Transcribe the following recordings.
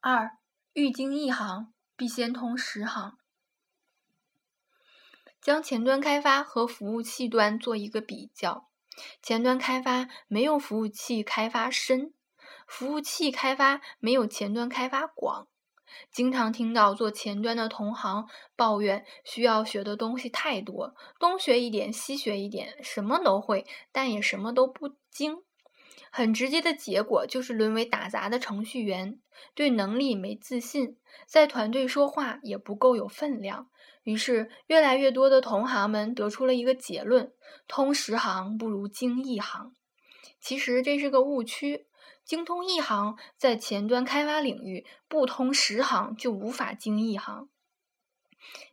二，欲经一行，必先通十行。将前端开发和服务器端做一个比较，前端开发没有服务器开发深，服务器开发没有前端开发广。经常听到做前端的同行抱怨，需要学的东西太多，东学一点，西学一点，什么都会，但也什么都不精。很直接的结果就是沦为打杂的程序员，对能力没自信，在团队说话也不够有分量。于是，越来越多的同行们得出了一个结论：通十行不如精一行。其实这是个误区。精通一行，在前端开发领域不通十行就无法精一行。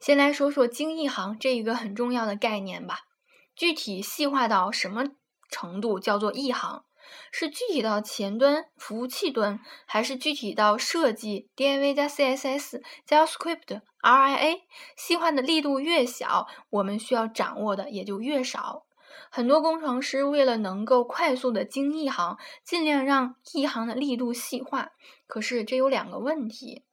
先来说说精一行这一个很重要的概念吧。具体细化到什么程度叫做一行？是具体到前端服务器端，还是具体到设计 DIV 加 CSS 加 Script RIA？细化的力度越小，我们需要掌握的也就越少。很多工程师为了能够快速的精一行，尽量让一行的力度细化。可是这有两个问题：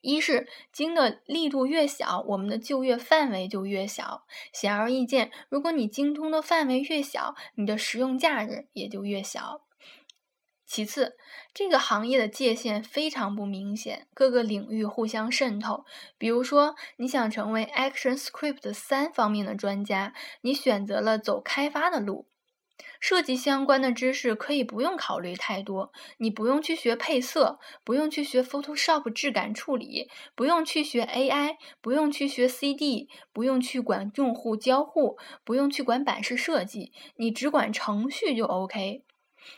一是精的力度越小，我们的就业范围就越小。显而易见，如果你精通的范围越小，你的实用价值也就越小。其次，这个行业的界限非常不明显，各个领域互相渗透。比如说，你想成为 ActionScript 三方面的专家，你选择了走开发的路，设计相关的知识可以不用考虑太多，你不用去学配色，不用去学 Photoshop 质感处理，不用去学 AI，不用去学 CD，不用去管用户交互，不用去管版式设计，你只管程序就 OK。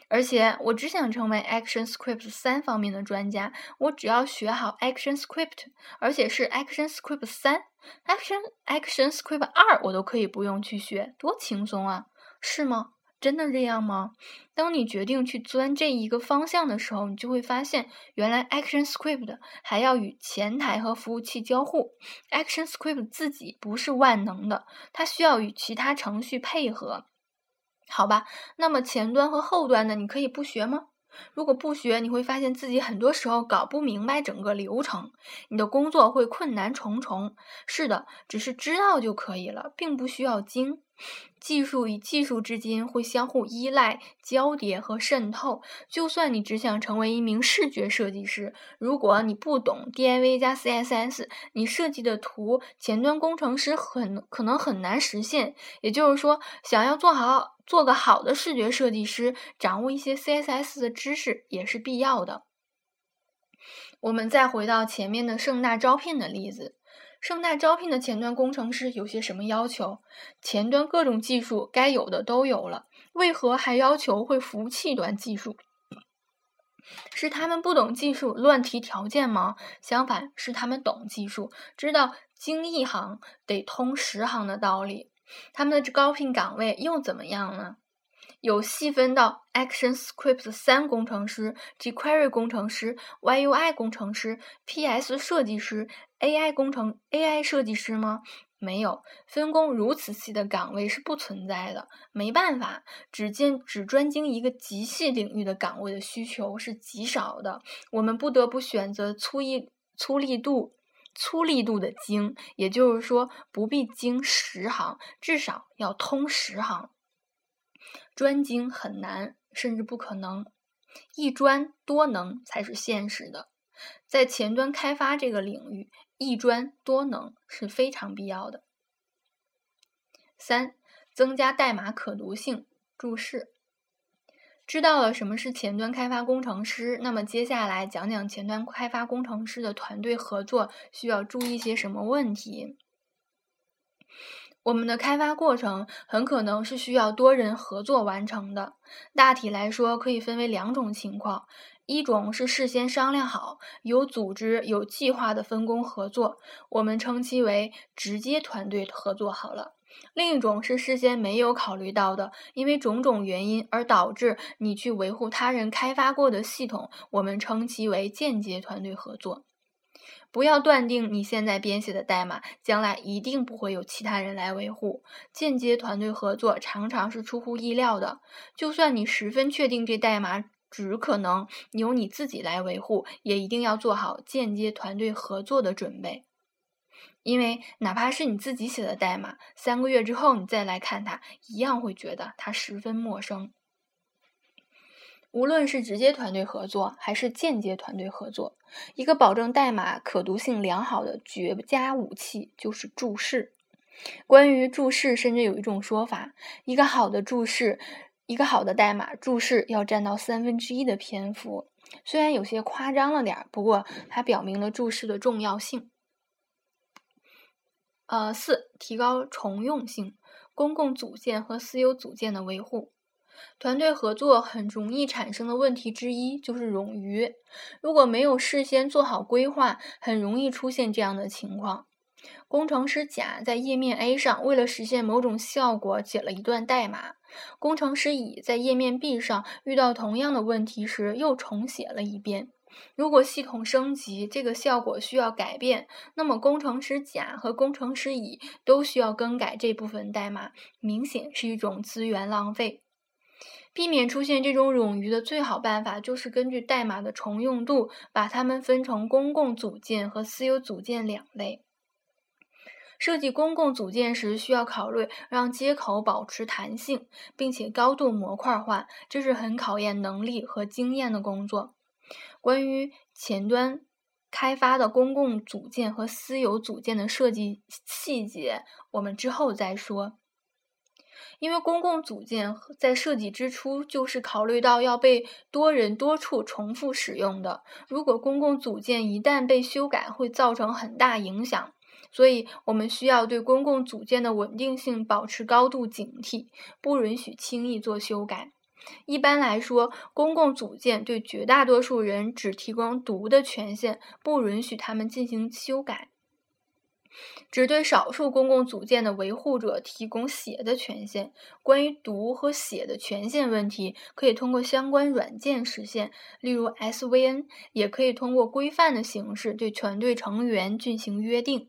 而且我只想成为 ActionScript 三方面的专家，我只要学好 ActionScript，而且是 ActionScript 三，Action ActionScript 二我都可以不用去学，多轻松啊，是吗？真的这样吗？当你决定去钻这一个方向的时候，你就会发现，原来 ActionScript 还要与前台和服务器交互，ActionScript 自己不是万能的，它需要与其他程序配合。好吧，那么前端和后端的你可以不学吗？如果不学，你会发现自己很多时候搞不明白整个流程，你的工作会困难重重。是的，只是知道就可以了，并不需要精。技术与技术之间会相互依赖、交叠和渗透。就算你只想成为一名视觉设计师，如果你不懂 DIV 加 CSS，你设计的图前端工程师很可能很难实现。也就是说，想要做好做个好的视觉设计师，掌握一些 CSS 的知识也是必要的。我们再回到前面的盛大招聘的例子。盛大招聘的前端工程师有些什么要求？前端各种技术该有的都有了，为何还要求会服务器端技术？是他们不懂技术乱提条件吗？相反，是他们懂技术，知道精一行得通十行的道理。他们的招聘岗位又怎么样呢？有细分到 ActionScript 三工程师、jQuery 工程师、YUI 工程师、PS 设计师、AI 工程 AI 设计师吗？没有，分工如此细的岗位是不存在的。没办法，只见只专精一个极细领域的岗位的需求是极少的。我们不得不选择粗一粗力度粗力度的精，也就是说不必精十行，至少要通十行。专精很难，甚至不可能，一专多能才是现实的。在前端开发这个领域，一专多能是非常必要的。三、增加代码可读性。注释：知道了什么是前端开发工程师，那么接下来讲讲前端开发工程师的团队合作需要注意些什么问题。我们的开发过程很可能是需要多人合作完成的。大体来说，可以分为两种情况：一种是事先商量好、有组织、有计划的分工合作，我们称其为直接团队合作好了；另一种是事先没有考虑到的，因为种种原因而导致你去维护他人开发过的系统，我们称其为间接团队合作。不要断定你现在编写的代码将来一定不会有其他人来维护。间接团队合作常常是出乎意料的。就算你十分确定这代码只可能由你自己来维护，也一定要做好间接团队合作的准备。因为哪怕是你自己写的代码，三个月之后你再来看它，一样会觉得它十分陌生。无论是直接团队合作还是间接团队合作，一个保证代码可读性良好的绝佳武器就是注释。关于注释，甚至有一种说法：一个好的注释，一个好的代码注释要占到三分之一的篇幅。虽然有些夸张了点儿，不过它表明了注释的重要性。呃，四、提高重用性，公共组件和私有组件的维护。团队合作很容易产生的问题之一就是冗余。如果没有事先做好规划，很容易出现这样的情况：工程师甲在页面 A 上为了实现某种效果写了一段代码，工程师乙在页面 B 上遇到同样的问题时又重写了一遍。如果系统升级，这个效果需要改变，那么工程师甲和工程师乙都需要更改这部分代码，明显是一种资源浪费。避免出现这种冗余的最好办法，就是根据代码的重用度，把它们分成公共组件和私有组件两类。设计公共组件时，需要考虑让接口保持弹性，并且高度模块化，这是很考验能力和经验的工作。关于前端开发的公共组件和私有组件的设计细节，我们之后再说。因为公共组件在设计之初就是考虑到要被多人多处重复使用的。如果公共组件一旦被修改，会造成很大影响，所以我们需要对公共组件的稳定性保持高度警惕，不允许轻易做修改。一般来说，公共组件对绝大多数人只提供读的权限，不允许他们进行修改。只对少数公共组件的维护者提供写的权限。关于读和写的权限问题，可以通过相关软件实现，例如 SVN，也可以通过规范的形式对团队成员进行约定。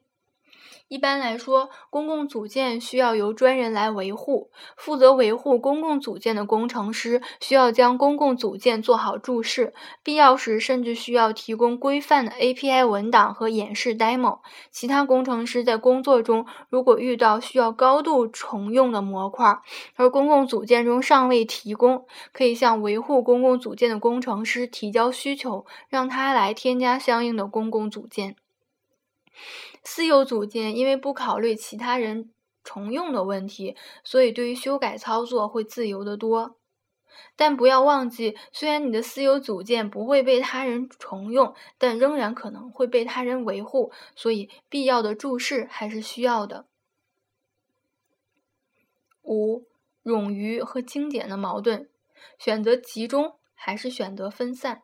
一般来说，公共组件需要由专人来维护。负责维护公共组件的工程师需要将公共组件做好注释，必要时甚至需要提供规范的 API 文档和演示 demo。其他工程师在工作中如果遇到需要高度重用的模块，而公共组件中尚未提供，可以向维护公共组件的工程师提交需求，让他来添加相应的公共组件。私有组件因为不考虑其他人重用的问题，所以对于修改操作会自由得多。但不要忘记，虽然你的私有组件不会被他人重用，但仍然可能会被他人维护，所以必要的注释还是需要的。五、冗余和精简的矛盾：选择集中还是选择分散？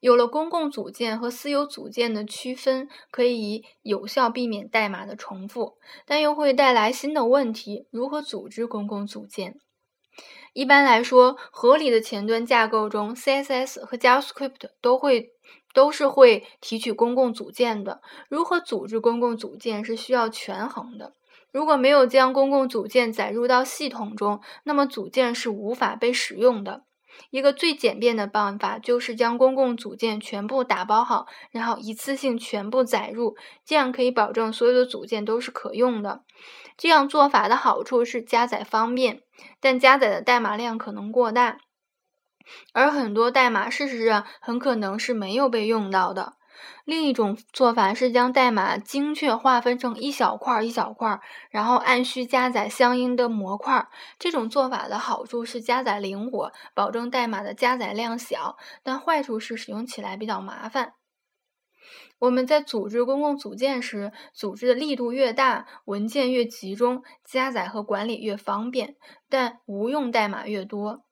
有了公共组件和私有组件的区分，可以有效避免代码的重复，但又会带来新的问题。如何组织公共组件？一般来说，合理的前端架构中，CSS 和 JavaScript 都会都是会提取公共组件的。如何组织公共组件是需要权衡的。如果没有将公共组件载入到系统中，那么组件是无法被使用的。一个最简便的办法就是将公共组件全部打包好，然后一次性全部载入，这样可以保证所有的组件都是可用的。这样做法的好处是加载方便，但加载的代码量可能过大，而很多代码事实上很可能是没有被用到的。另一种做法是将代码精确划分成一小块一小块，然后按需加载相应的模块。这种做法的好处是加载灵活，保证代码的加载量小，但坏处是使用起来比较麻烦。我们在组织公共组件时，组织的力度越大，文件越集中，加载和管理越方便，但无用代码越多；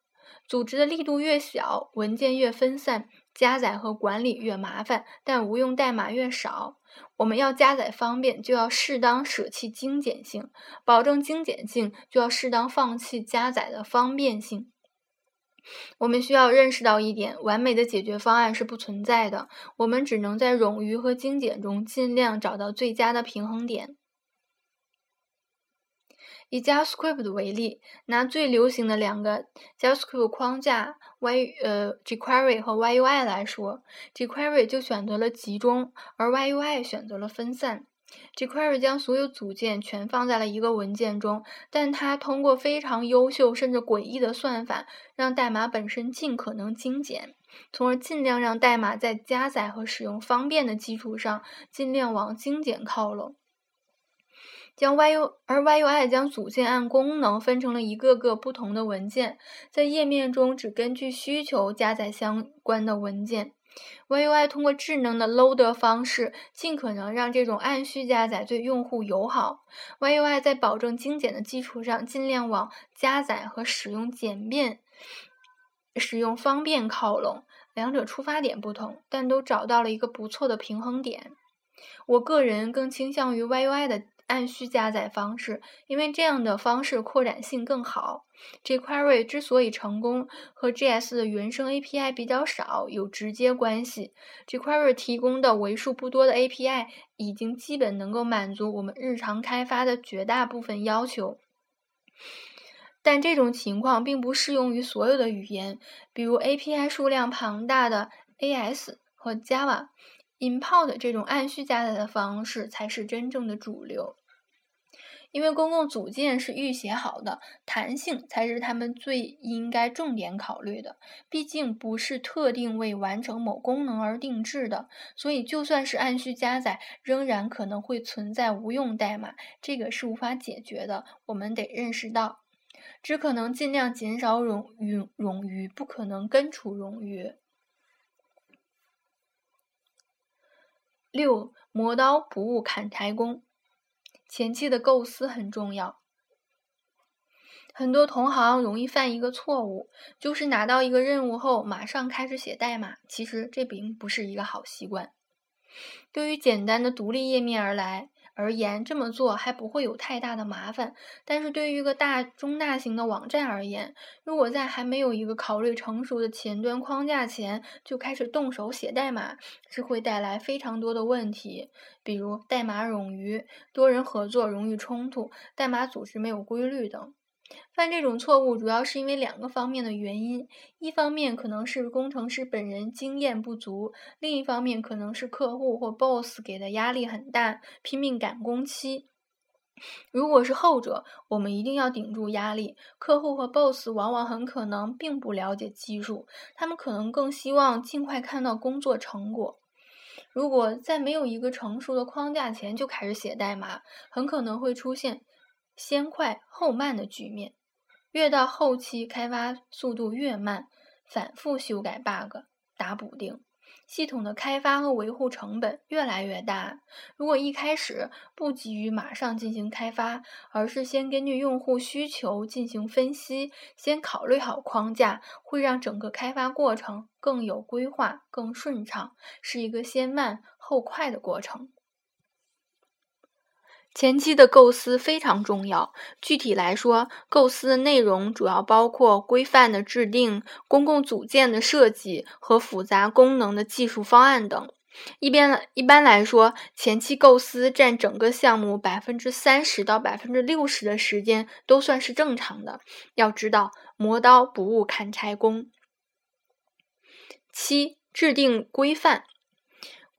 组织的力度越小，文件越分散。加载和管理越麻烦，但无用代码越少。我们要加载方便，就要适当舍弃精简性；保证精简性，就要适当放弃加载的方便性。我们需要认识到一点：完美的解决方案是不存在的，我们只能在冗余和精简中尽量找到最佳的平衡点。以 JavaScript 为例，拿最流行的两个 JavaScript 框架 Y 呃 jQuery 和 YUI 来说，jQuery 就选择了集中，而 YUI 选择了分散。jQuery 将所有组件全放在了一个文件中，但它通过非常优秀甚至诡异的算法，让代码本身尽可能精简，从而尽量让代码在加载和使用方便的基础上，尽量往精简靠拢。将 YU 而 YUI 将组件按功能分成了一个个不同的文件，在页面中只根据需求加载相关的文件。YUI 通过智能的 loader 方式，尽可能让这种按需加载对用户友好。YUI 在保证精简的基础上，尽量往加载和使用简便、使用方便靠拢。两者出发点不同，但都找到了一个不错的平衡点。我个人更倾向于 YUI 的。按需加载方式，因为这样的方式扩展性更好。jQuery 之所以成功，和 JS 的原生 API 比较少有直接关系。jQuery 提供的为数不多的 API 已经基本能够满足我们日常开发的绝大部分要求，但这种情况并不适用于所有的语言，比如 API 数量庞大的 AS 和 Java。Import 这种按需加载的方式才是真正的主流。因为公共组件是预写好的，弹性才是他们最应该重点考虑的。毕竟不是特定为完成某功能而定制的，所以就算是按需加载，仍然可能会存在无用代码，这个是无法解决的。我们得认识到，只可能尽量减少冗余冗余，不可能根除冗余。六，磨刀不误砍柴工。前期的构思很重要，很多同行容易犯一个错误，就是拿到一个任务后马上开始写代码。其实这并不是一个好习惯。对于简单的独立页面而来。而言，这么做还不会有太大的麻烦。但是对于一个大中大型的网站而言，如果在还没有一个考虑成熟的前端框架前就开始动手写代码，是会带来非常多的问题，比如代码冗余、多人合作容易冲突、代码组织没有规律等。犯这种错误主要是因为两个方面的原因：一方面可能是工程师本人经验不足，另一方面可能是客户或 boss 给的压力很大，拼命赶工期。如果是后者，我们一定要顶住压力。客户和 boss 往往很可能并不了解技术，他们可能更希望尽快看到工作成果。如果在没有一个成熟的框架前就开始写代码，很可能会出现。先快后慢的局面，越到后期开发速度越慢，反复修改 bug 打补丁，系统的开发和维护成本越来越大。如果一开始不急于马上进行开发，而是先根据用户需求进行分析，先考虑好框架，会让整个开发过程更有规划、更顺畅，是一个先慢后快的过程。前期的构思非常重要。具体来说，构思的内容主要包括规范的制定、公共组件的设计和复杂功能的技术方案等。一边一般来说，前期构思占整个项目百分之三十到百分之六十的时间都算是正常的。要知道，磨刀不误砍柴工。七、制定规范。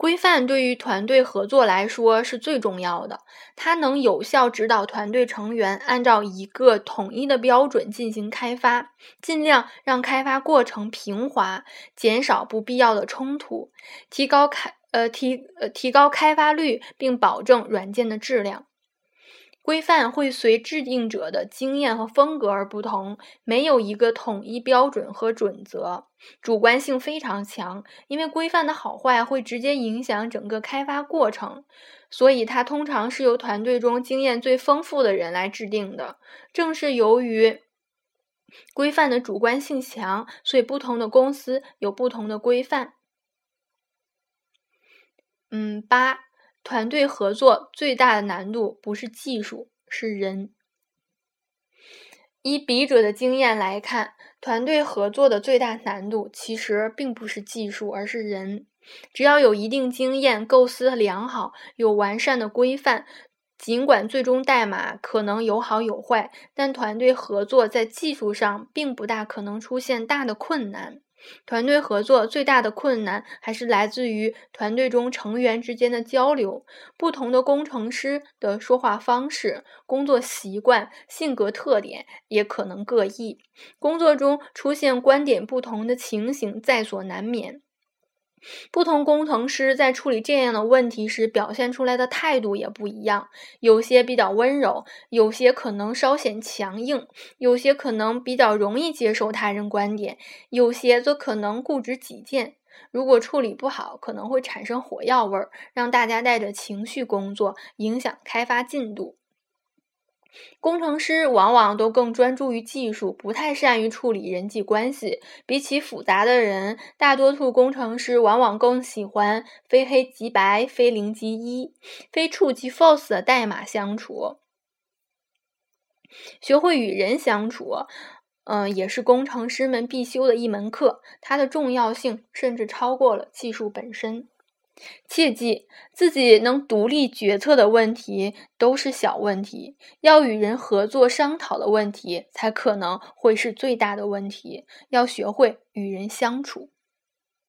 规范对于团队合作来说是最重要的，它能有效指导团队成员按照一个统一的标准进行开发，尽量让开发过程平滑，减少不必要的冲突，提高开呃提呃提高开发率，并保证软件的质量。规范会随制定者的经验和风格而不同，没有一个统一标准和准则，主观性非常强。因为规范的好坏会直接影响整个开发过程，所以它通常是由团队中经验最丰富的人来制定的。正是由于规范的主观性强，所以不同的公司有不同的规范。嗯，八。团队合作最大的难度不是技术，是人。以笔者的经验来看，团队合作的最大难度其实并不是技术，而是人。只要有一定经验、构思良好、有完善的规范，尽管最终代码可能有好有坏，但团队合作在技术上并不大可能出现大的困难。团队合作最大的困难还是来自于团队中成员之间的交流。不同的工程师的说话方式、工作习惯、性格特点也可能各异，工作中出现观点不同的情形在所难免。不同工程师在处理这样的问题时表现出来的态度也不一样，有些比较温柔，有些可能稍显强硬，有些可能比较容易接受他人观点，有些则可能固执己见。如果处理不好，可能会产生火药味儿，让大家带着情绪工作，影响开发进度。工程师往往都更专注于技术，不太善于处理人际关系。比起复杂的人，大多数工程师往往更喜欢非黑即白、非零即一、非 true 即 false 的代码相处。学会与人相处，嗯，也是工程师们必修的一门课。它的重要性甚至超过了技术本身。切记，自己能独立决策的问题都是小问题，要与人合作商讨的问题才可能会是最大的问题。要学会与人相处。